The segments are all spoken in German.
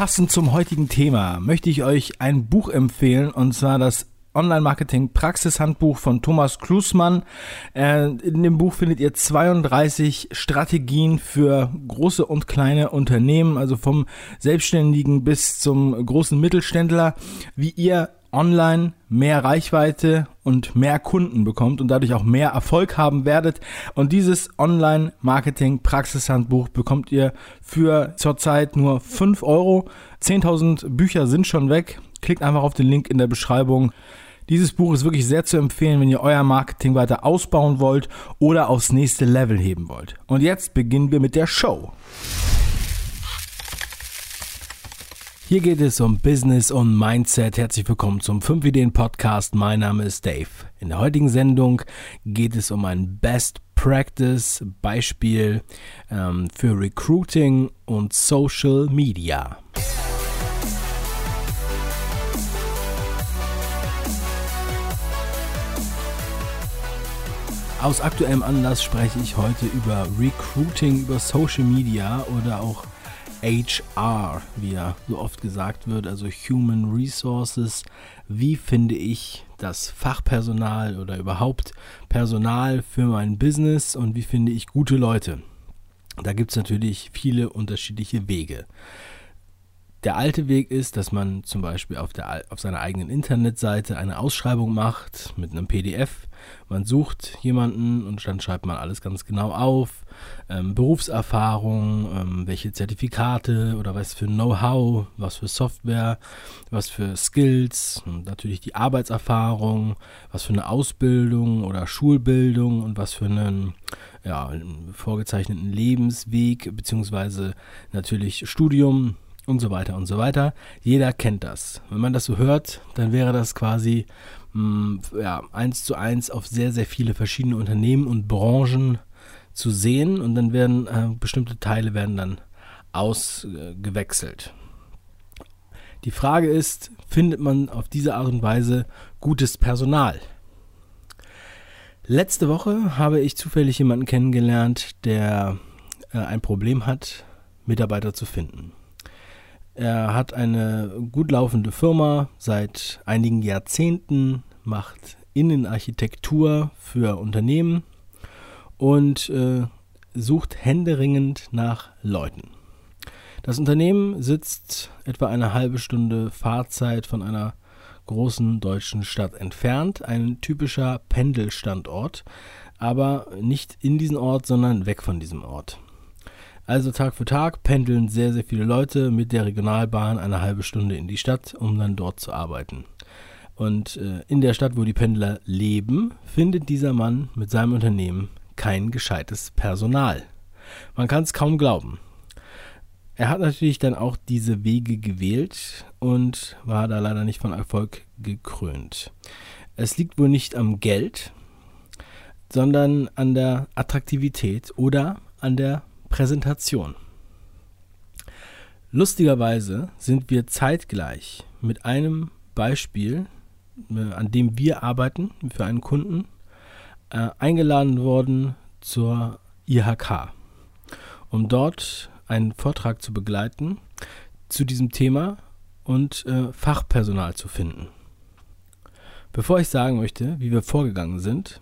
Passend zum heutigen Thema möchte ich euch ein Buch empfehlen und zwar das Online-Marketing Praxishandbuch von Thomas Klusmann. Äh, in dem Buch findet ihr 32 Strategien für große und kleine Unternehmen, also vom Selbstständigen bis zum großen Mittelständler, wie ihr online mehr Reichweite und mehr Kunden bekommt und dadurch auch mehr Erfolg haben werdet. Und dieses Online-Marketing-Praxishandbuch bekommt ihr für zurzeit nur 5 Euro. 10.000 Bücher sind schon weg. Klickt einfach auf den Link in der Beschreibung. Dieses Buch ist wirklich sehr zu empfehlen, wenn ihr euer Marketing weiter ausbauen wollt oder aufs nächste Level heben wollt. Und jetzt beginnen wir mit der Show. Hier geht es um Business und Mindset. Herzlich willkommen zum 5 Ideen Podcast. Mein Name ist Dave. In der heutigen Sendung geht es um ein Best Practice Beispiel ähm, für Recruiting und Social Media. Aus aktuellem Anlass spreche ich heute über Recruiting über Social Media oder auch HR, wie ja so oft gesagt wird, also Human Resources. Wie finde ich das Fachpersonal oder überhaupt Personal für mein Business und wie finde ich gute Leute? Da gibt es natürlich viele unterschiedliche Wege. Der alte Weg ist, dass man zum Beispiel auf, der, auf seiner eigenen Internetseite eine Ausschreibung macht mit einem PDF. Man sucht jemanden und dann schreibt man alles ganz genau auf. Ähm, Berufserfahrung, ähm, welche Zertifikate oder was für Know-how, was für Software, was für Skills, natürlich die Arbeitserfahrung, was für eine Ausbildung oder Schulbildung und was für einen ja, vorgezeichneten Lebensweg, beziehungsweise natürlich Studium und so weiter und so weiter. Jeder kennt das. Wenn man das so hört, dann wäre das quasi mh, mm, ja, eins zu eins auf sehr, sehr viele verschiedene Unternehmen und Branchen zu sehen und dann werden äh, bestimmte Teile werden dann ausgewechselt. Die Frage ist, findet man auf diese Art und Weise gutes Personal? Letzte Woche habe ich zufällig jemanden kennengelernt, der äh, ein Problem hat, Mitarbeiter zu finden. Er hat eine gut laufende Firma seit einigen Jahrzehnten, macht Innenarchitektur für Unternehmen und äh, sucht händeringend nach Leuten. Das Unternehmen sitzt etwa eine halbe Stunde Fahrzeit von einer großen deutschen Stadt entfernt, ein typischer Pendelstandort, aber nicht in diesem Ort, sondern weg von diesem Ort. Also Tag für Tag pendeln sehr, sehr viele Leute mit der Regionalbahn eine halbe Stunde in die Stadt, um dann dort zu arbeiten. Und äh, in der Stadt, wo die Pendler leben, findet dieser Mann mit seinem Unternehmen kein gescheites Personal. Man kann es kaum glauben. Er hat natürlich dann auch diese Wege gewählt und war da leider nicht von Erfolg gekrönt. Es liegt wohl nicht am Geld, sondern an der Attraktivität oder an der Präsentation. Lustigerweise sind wir zeitgleich mit einem Beispiel, äh, an dem wir arbeiten für einen Kunden, äh, eingeladen worden zur IHK, um dort einen Vortrag zu begleiten zu diesem Thema und äh, Fachpersonal zu finden. Bevor ich sagen möchte, wie wir vorgegangen sind,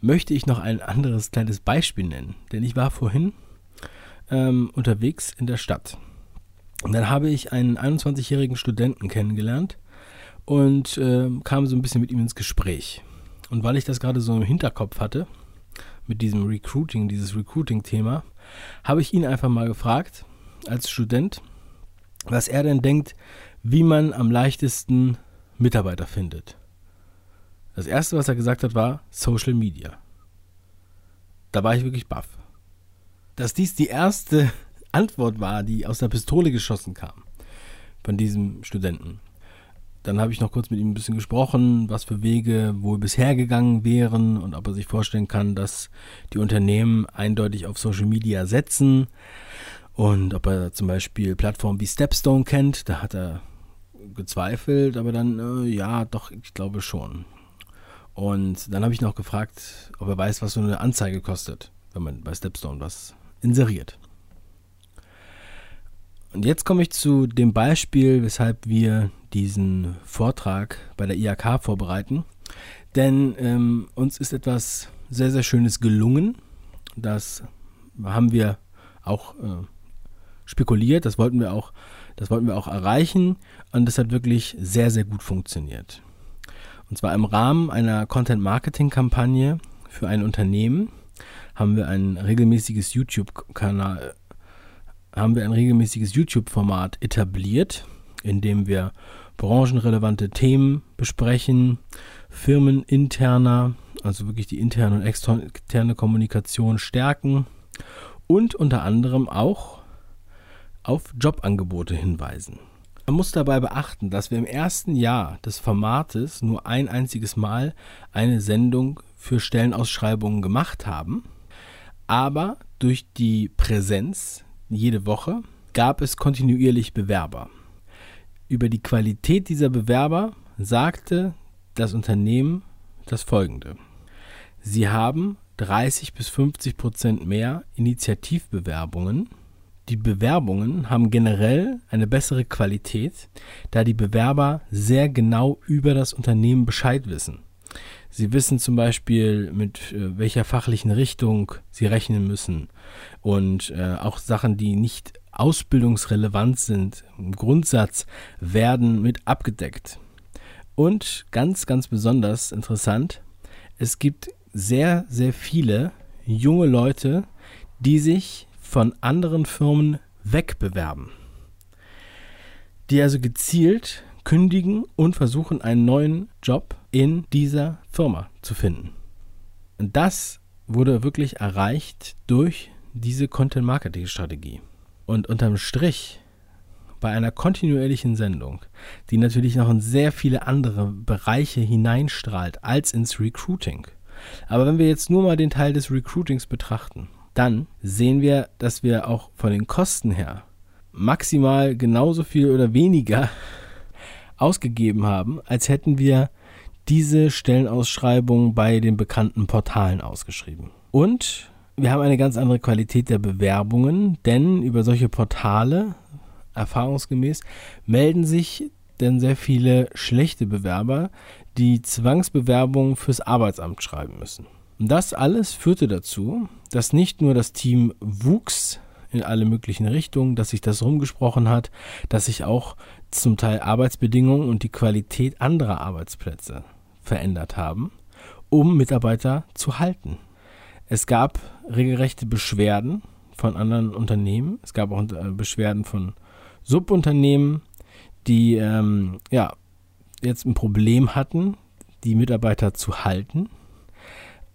möchte ich noch ein anderes kleines Beispiel nennen, denn ich war vorhin ähm, unterwegs in der Stadt. Und dann habe ich einen 21-jährigen Studenten kennengelernt und äh, kam so ein bisschen mit ihm ins Gespräch. Und weil ich das gerade so im Hinterkopf hatte, mit diesem Recruiting, dieses Recruiting-Thema, habe ich ihn einfach mal gefragt, als Student, was er denn denkt, wie man am leichtesten Mitarbeiter findet. Das erste, was er gesagt hat, war Social Media. Da war ich wirklich baff dass dies die erste Antwort war, die aus der Pistole geschossen kam von diesem Studenten. Dann habe ich noch kurz mit ihm ein bisschen gesprochen, was für Wege wohl bisher gegangen wären und ob er sich vorstellen kann, dass die Unternehmen eindeutig auf Social Media setzen und ob er zum Beispiel Plattformen wie Stepstone kennt. Da hat er gezweifelt, aber dann, äh, ja, doch, ich glaube schon. Und dann habe ich noch gefragt, ob er weiß, was so eine Anzeige kostet, wenn man bei Stepstone was inseriert. Und jetzt komme ich zu dem Beispiel, weshalb wir diesen Vortrag bei der IHK vorbereiten. Denn ähm, uns ist etwas sehr, sehr Schönes gelungen. Das haben wir auch äh, spekuliert, das wollten wir auch, das wollten wir auch erreichen und das hat wirklich sehr, sehr gut funktioniert. Und zwar im Rahmen einer Content-Marketing-Kampagne für ein Unternehmen haben wir ein regelmäßiges YouTube-Kanal, haben wir ein regelmäßiges YouTube-Format etabliert, in dem wir branchenrelevante Themen besprechen, firmeninterner, also wirklich die interne und externe Kommunikation stärken und unter anderem auch auf Jobangebote hinweisen. Man muss dabei beachten, dass wir im ersten Jahr des Formates nur ein einziges Mal eine Sendung für Stellenausschreibungen gemacht haben, aber durch die Präsenz jede Woche gab es kontinuierlich Bewerber. Über die Qualität dieser Bewerber sagte das Unternehmen das folgende. Sie haben 30 bis 50 Prozent mehr Initiativbewerbungen die Bewerbungen haben generell eine bessere Qualität, da die Bewerber sehr genau über das Unternehmen Bescheid wissen. Sie wissen zum Beispiel, mit äh, welcher fachlichen Richtung sie rechnen müssen und äh, auch Sachen, die nicht ausbildungsrelevant sind, im Grundsatz, werden mit abgedeckt. Und ganz, ganz besonders interessant, es gibt sehr, sehr viele junge Leute, die sich von anderen Firmen wegbewerben, die also gezielt kündigen und versuchen, einen neuen Job in dieser Firma zu finden. Und das wurde wirklich erreicht durch diese Content-Marketing-Strategie. Und unterm Strich bei einer kontinuierlichen Sendung, die natürlich noch in sehr viele andere Bereiche hineinstrahlt als ins Recruiting. Aber wenn wir jetzt nur mal den Teil des Recruitings betrachten, dann sehen wir, dass wir auch von den Kosten her maximal genauso viel oder weniger ausgegeben haben, als hätten wir diese Stellenausschreibung bei den bekannten Portalen ausgeschrieben. Und wir haben eine ganz andere Qualität der Bewerbungen, denn über solche Portale, erfahrungsgemäß, melden sich denn sehr viele schlechte Bewerber, die Zwangsbewerbungen fürs Arbeitsamt schreiben müssen. Und das alles führte dazu, dass nicht nur das Team wuchs in alle möglichen Richtungen, dass sich das rumgesprochen hat, dass sich auch zum Teil Arbeitsbedingungen und die Qualität anderer Arbeitsplätze verändert haben, um Mitarbeiter zu halten. Es gab regelrechte Beschwerden von anderen Unternehmen, es gab auch äh, Beschwerden von Subunternehmen, die ähm, ja, jetzt ein Problem hatten, die Mitarbeiter zu halten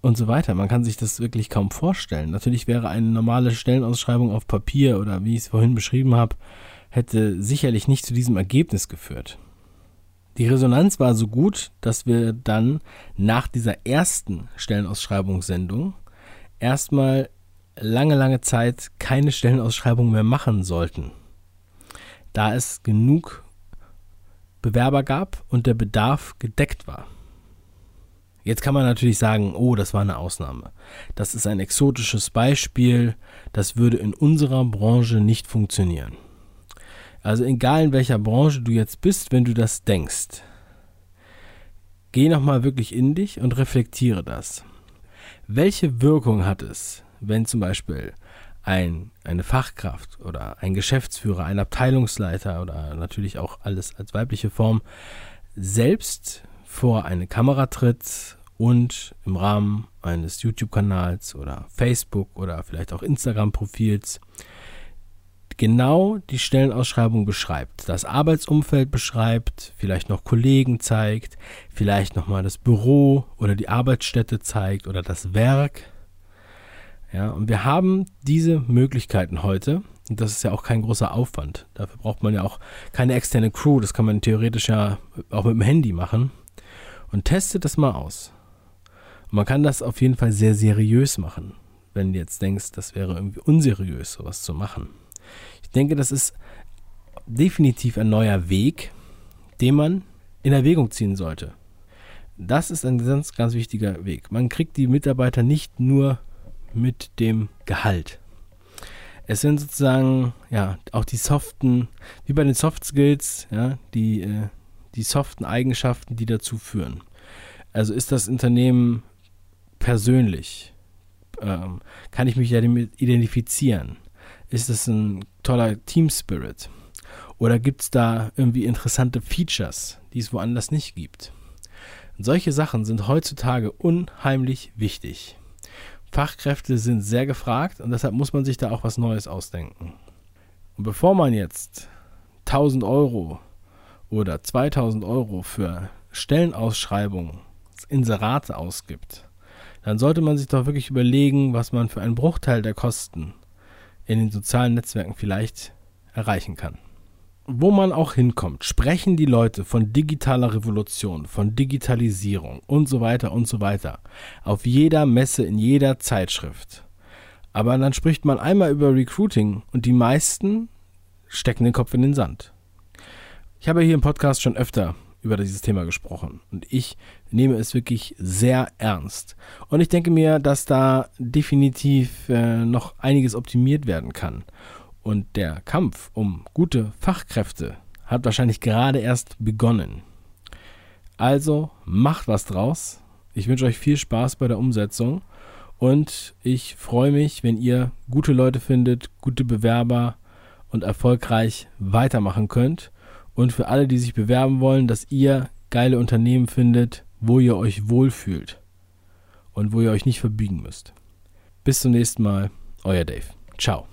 und so weiter. Man kann sich das wirklich kaum vorstellen. Natürlich wäre eine normale Stellenausschreibung auf Papier oder wie ich es vorhin beschrieben habe, hätte sicherlich nicht zu diesem Ergebnis geführt. Die Resonanz war so gut, dass wir dann nach dieser ersten Stellenausschreibungssendung erstmal lange, lange Zeit keine Stellenausschreibung mehr machen sollten, da es genug Bewerber gab und der Bedarf gedeckt war. Jetzt kann man natürlich sagen, oh, das war eine Ausnahme. Das ist ein exotisches Beispiel, das würde in unserer Branche nicht funktionieren. Also egal in welcher Branche du jetzt bist, wenn du das denkst, geh nochmal wirklich in dich und reflektiere das. Welche Wirkung hat es, wenn zum Beispiel ein, eine Fachkraft oder ein Geschäftsführer, ein Abteilungsleiter oder natürlich auch alles als weibliche Form selbst vor eine Kamera tritt und im Rahmen eines YouTube-Kanals oder Facebook oder vielleicht auch Instagram-Profils genau die Stellenausschreibung beschreibt, das Arbeitsumfeld beschreibt, vielleicht noch Kollegen zeigt, vielleicht nochmal das Büro oder die Arbeitsstätte zeigt oder das Werk. Ja, und wir haben diese Möglichkeiten heute. Und das ist ja auch kein großer Aufwand. Dafür braucht man ja auch keine externe Crew. Das kann man theoretisch ja auch mit dem Handy machen und testet das mal aus. Und man kann das auf jeden Fall sehr seriös machen, wenn du jetzt denkst, das wäre irgendwie unseriös, sowas zu machen. Ich denke, das ist definitiv ein neuer Weg, den man in Erwägung ziehen sollte. Das ist ein ganz, ganz wichtiger Weg. Man kriegt die Mitarbeiter nicht nur mit dem Gehalt. Es sind sozusagen, ja, auch die soften, wie bei den Soft Skills, ja, die, äh, die soften Eigenschaften, die dazu führen. Also ist das Unternehmen persönlich? Ähm, kann ich mich ja damit identifizieren? Ist das ein toller Team Spirit? Oder gibt es da irgendwie interessante Features, die es woanders nicht gibt? Und solche Sachen sind heutzutage unheimlich wichtig. Fachkräfte sind sehr gefragt und deshalb muss man sich da auch was Neues ausdenken. Und bevor man jetzt 1000 Euro oder 2000 Euro für Stellenausschreibungen, Inserate ausgibt, dann sollte man sich doch wirklich überlegen, was man für einen Bruchteil der Kosten in den sozialen Netzwerken vielleicht erreichen kann wo man auch hinkommt, sprechen die Leute von digitaler Revolution, von Digitalisierung und so weiter und so weiter. Auf jeder Messe, in jeder Zeitschrift. Aber dann spricht man einmal über Recruiting und die meisten stecken den Kopf in den Sand. Ich habe hier im Podcast schon öfter über dieses Thema gesprochen und ich nehme es wirklich sehr ernst. Und ich denke mir, dass da definitiv äh, noch einiges optimiert werden kann. Und der Kampf um gute Fachkräfte hat wahrscheinlich gerade erst begonnen. Also macht was draus. Ich wünsche euch viel Spaß bei der Umsetzung und ich freue mich, wenn ihr gute Leute findet, gute Bewerber und erfolgreich weitermachen könnt. Und für alle, die sich bewerben wollen, dass ihr geile Unternehmen findet, wo ihr euch wohlfühlt und wo ihr euch nicht verbiegen müsst. Bis zum nächsten Mal, euer Dave. Ciao.